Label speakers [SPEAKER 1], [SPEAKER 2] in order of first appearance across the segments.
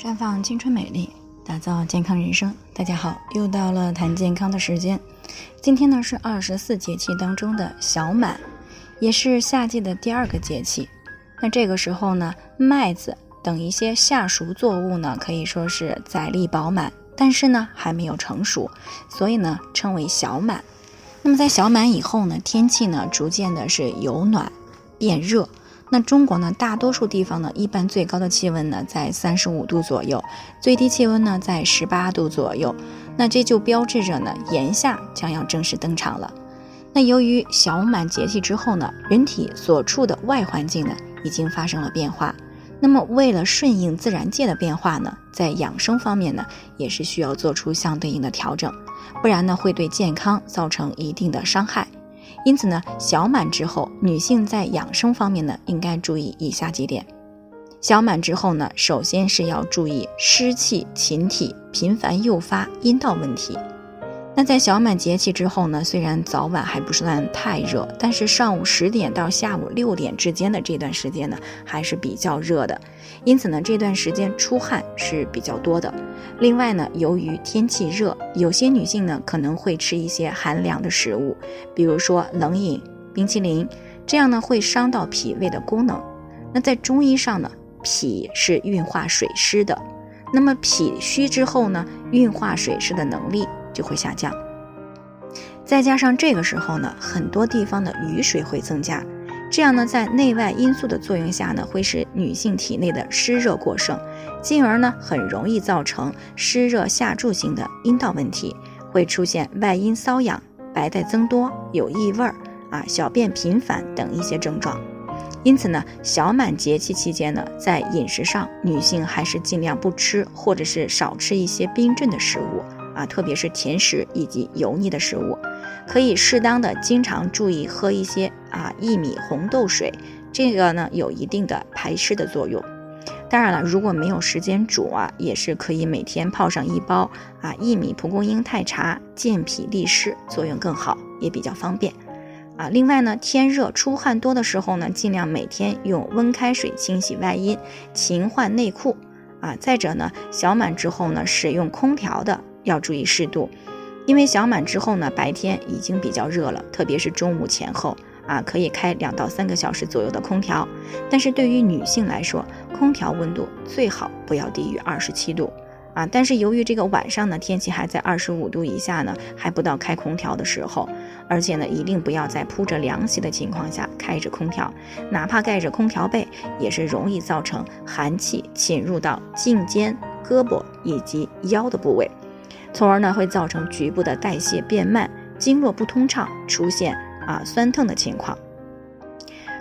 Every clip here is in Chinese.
[SPEAKER 1] 绽放青春美丽，打造健康人生。大家好，又到了谈健康的时间。今天呢是二十四节气当中的小满，也是夏季的第二个节气。那这个时候呢，麦子等一些夏熟作物呢，可以说是载力饱满，但是呢还没有成熟，所以呢称为小满。那么在小满以后呢，天气呢逐渐的是由暖变热。那中国呢，大多数地方呢，一般最高的气温呢在三十五度左右，最低气温呢在十八度左右。那这就标志着呢，炎夏将要正式登场了。那由于小满节气之后呢，人体所处的外环境呢已经发生了变化。那么为了顺应自然界的变化呢，在养生方面呢，也是需要做出相对应的调整，不然呢会对健康造成一定的伤害。因此呢，小满之后，女性在养生方面呢，应该注意以下几点。小满之后呢，首先是要注意湿气侵体，频繁诱发阴道问题。那在小满节气之后呢，虽然早晚还不算太热，但是上午十点到下午六点之间的这段时间呢，还是比较热的。因此呢，这段时间出汗是比较多的。另外呢，由于天气热，有些女性呢可能会吃一些寒凉的食物，比如说冷饮、冰淇淋，这样呢会伤到脾胃的功能。那在中医上呢，脾是运化水湿的，那么脾虚之后呢，运化水湿的能力。就会下降，再加上这个时候呢，很多地方的雨水会增加，这样呢，在内外因素的作用下呢，会使女性体内的湿热过剩，进而呢，很容易造成湿热下注型的阴道问题，会出现外阴瘙痒、白带增多、有异味儿啊、小便频繁等一些症状。因此呢，小满节气期间呢，在饮食上，女性还是尽量不吃或者是少吃一些冰镇的食物。啊，特别是甜食以及油腻的食物，可以适当的经常注意喝一些啊薏米红豆水，这个呢有一定的排湿的作用。当然了，如果没有时间煮啊，也是可以每天泡上一包啊薏米蒲公英太茶，健脾利湿，作用更好，也比较方便。啊，另外呢，天热出汗多的时候呢，尽量每天用温开水清洗外阴，勤换内裤。啊，再者呢，小满之后呢，使用空调的。要注意适度，因为小满之后呢，白天已经比较热了，特别是中午前后啊，可以开两到三个小时左右的空调。但是对于女性来说，空调温度最好不要低于二十七度啊。但是由于这个晚上呢，天气还在二十五度以下呢，还不到开空调的时候，而且呢，一定不要在铺着凉席的情况下开着空调，哪怕盖着空调被，也是容易造成寒气侵入到颈肩、胳膊以及腰的部位。从而呢会造成局部的代谢变慢，经络不通畅，出现啊酸痛的情况。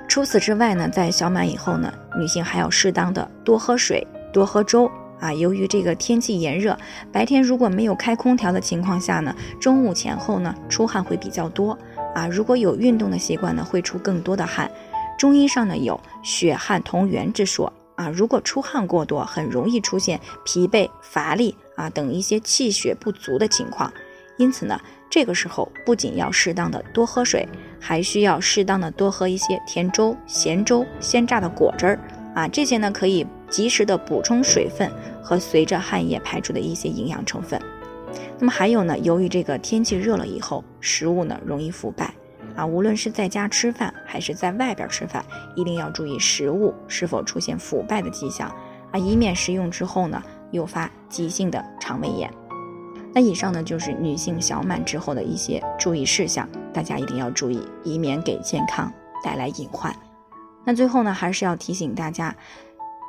[SPEAKER 1] 除此之外呢，在小满以后呢，女性还要适当的多喝水，多喝粥啊。由于这个天气炎热，白天如果没有开空调的情况下呢，中午前后呢出汗会比较多啊。如果有运动的习惯呢，会出更多的汗。中医上呢有血汗同源之说啊，如果出汗过多，很容易出现疲惫乏力。啊，等一些气血不足的情况，因此呢，这个时候不仅要适当的多喝水，还需要适当的多喝一些甜粥、咸粥、鲜榨的果汁儿啊，这些呢可以及时的补充水分和随着汗液排出的一些营养成分。那么还有呢，由于这个天气热了以后，食物呢容易腐败啊，无论是在家吃饭还是在外边吃饭，一定要注意食物是否出现腐败的迹象啊，以免食用之后呢。诱发急性的肠胃炎。那以上呢就是女性小满之后的一些注意事项，大家一定要注意，以免给健康带来隐患。那最后呢，还是要提醒大家，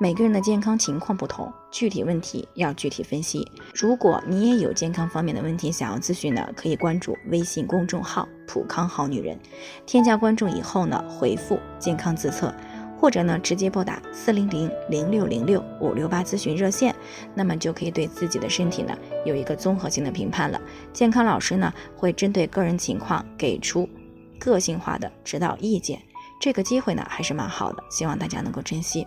[SPEAKER 1] 每个人的健康情况不同，具体问题要具体分析。如果你也有健康方面的问题想要咨询呢，可以关注微信公众号“普康好女人”，添加关注以后呢，回复“健康自测”。或者呢，直接拨打四零零零六零六五六八咨询热线，那么就可以对自己的身体呢有一个综合性的评判了。健康老师呢会针对个人情况给出个性化的指导意见，这个机会呢还是蛮好的，希望大家能够珍惜。